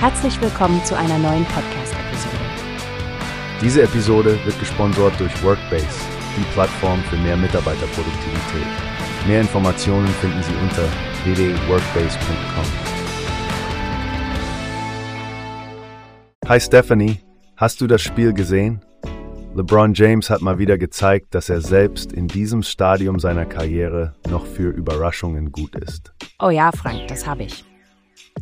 Herzlich willkommen zu einer neuen Podcast-Episode. Diese Episode wird gesponsert durch Workbase, die Plattform für mehr Mitarbeiterproduktivität. Mehr Informationen finden Sie unter www.workbase.com. Hi Stephanie, hast du das Spiel gesehen? LeBron James hat mal wieder gezeigt, dass er selbst in diesem Stadium seiner Karriere noch für Überraschungen gut ist. Oh ja, Frank, das habe ich.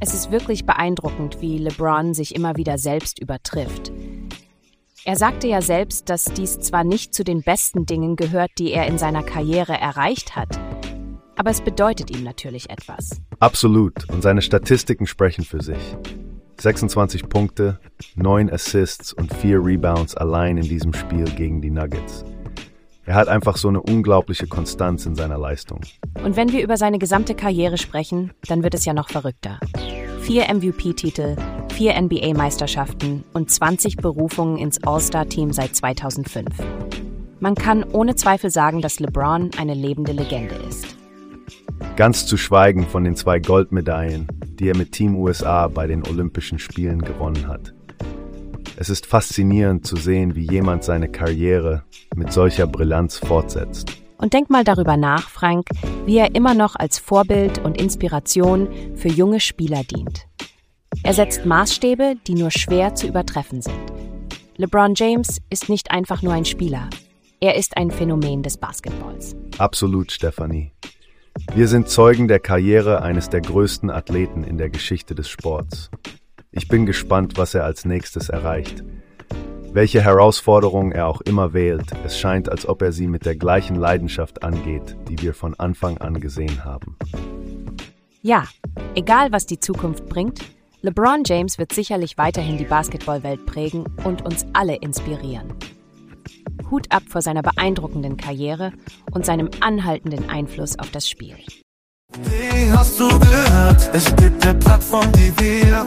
Es ist wirklich beeindruckend, wie LeBron sich immer wieder selbst übertrifft. Er sagte ja selbst, dass dies zwar nicht zu den besten Dingen gehört, die er in seiner Karriere erreicht hat, aber es bedeutet ihm natürlich etwas. Absolut, und seine Statistiken sprechen für sich. 26 Punkte, 9 Assists und 4 Rebounds allein in diesem Spiel gegen die Nuggets. Er hat einfach so eine unglaubliche Konstanz in seiner Leistung. Und wenn wir über seine gesamte Karriere sprechen, dann wird es ja noch verrückter. Vier MVP-Titel, vier NBA-Meisterschaften und 20 Berufungen ins All-Star-Team seit 2005. Man kann ohne Zweifel sagen, dass LeBron eine lebende Legende ist. Ganz zu schweigen von den zwei Goldmedaillen, die er mit Team USA bei den Olympischen Spielen gewonnen hat. Es ist faszinierend zu sehen, wie jemand seine Karriere mit solcher Brillanz fortsetzt. Und denk mal darüber nach, Frank, wie er immer noch als Vorbild und Inspiration für junge Spieler dient. Er setzt Maßstäbe, die nur schwer zu übertreffen sind. LeBron James ist nicht einfach nur ein Spieler. Er ist ein Phänomen des Basketballs. Absolut, Stephanie. Wir sind Zeugen der Karriere eines der größten Athleten in der Geschichte des Sports. Ich bin gespannt, was er als nächstes erreicht. Welche Herausforderungen er auch immer wählt, es scheint, als ob er sie mit der gleichen Leidenschaft angeht, die wir von Anfang an gesehen haben. Ja, egal was die Zukunft bringt, LeBron James wird sicherlich weiterhin die Basketballwelt prägen und uns alle inspirieren. Hut ab vor seiner beeindruckenden Karriere und seinem anhaltenden Einfluss auf das Spiel. Wie hast du gehört? Es gibt eine Plattform, die wir